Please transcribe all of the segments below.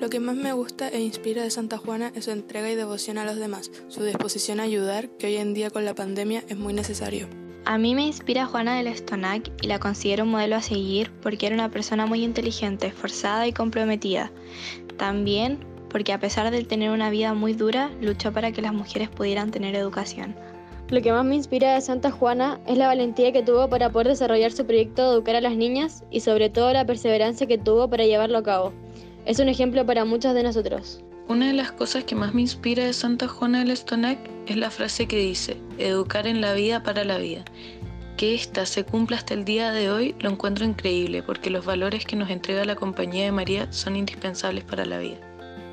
Lo que más me gusta e inspira de Santa Juana es su entrega y devoción a los demás, su disposición a ayudar, que hoy en día con la pandemia es muy necesario. A mí me inspira Juana del Estonac y la considero un modelo a seguir porque era una persona muy inteligente, esforzada y comprometida. También porque a pesar de tener una vida muy dura, luchó para que las mujeres pudieran tener educación. Lo que más me inspira de Santa Juana es la valentía que tuvo para poder desarrollar su proyecto de educar a las niñas y sobre todo la perseverancia que tuvo para llevarlo a cabo. Es un ejemplo para muchos de nosotros. Una de las cosas que más me inspira de Santa Juana del Estonac es la frase que dice, educar en la vida para la vida. Que esta se cumpla hasta el día de hoy lo encuentro increíble porque los valores que nos entrega la Compañía de María son indispensables para la vida.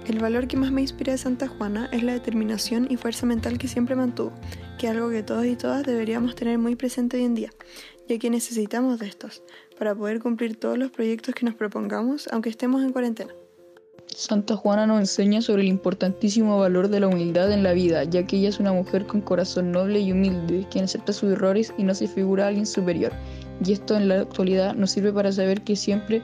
El valor que más me inspira de Santa Juana es la determinación y fuerza mental que siempre mantuvo, que es algo que todos y todas deberíamos tener muy presente hoy en día, ya que necesitamos de estos para poder cumplir todos los proyectos que nos propongamos aunque estemos en cuarentena. Santa Juana nos enseña sobre el importantísimo valor de la humildad en la vida, ya que ella es una mujer con corazón noble y humilde, quien acepta sus errores y no se figura a alguien superior. Y esto en la actualidad nos sirve para saber que siempre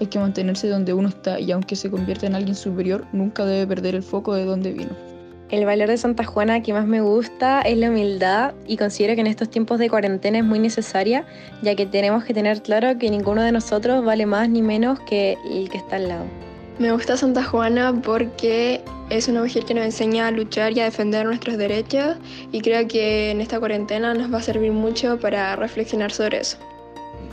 hay que mantenerse donde uno está y aunque se convierta en alguien superior, nunca debe perder el foco de donde vino. El valor de Santa Juana que más me gusta es la humildad y considero que en estos tiempos de cuarentena es muy necesaria, ya que tenemos que tener claro que ninguno de nosotros vale más ni menos que el que está al lado. Me gusta Santa Juana porque es una mujer que nos enseña a luchar y a defender nuestros derechos y creo que en esta cuarentena nos va a servir mucho para reflexionar sobre eso.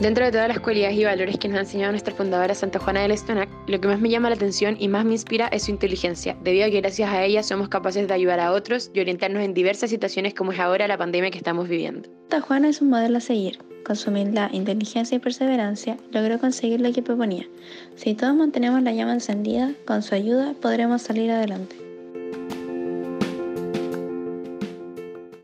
Dentro de todas las cualidades y valores que nos ha enseñado nuestra fundadora Santa Juana del Estonac, lo que más me llama la atención y más me inspira es su inteligencia, debido a que gracias a ella somos capaces de ayudar a otros y orientarnos en diversas situaciones como es ahora la pandemia que estamos viviendo. Santa Juana es un modelo a seguir. Con su humildad, inteligencia y perseverancia, logró conseguir lo que proponía. Si todos mantenemos la llama encendida, con su ayuda podremos salir adelante.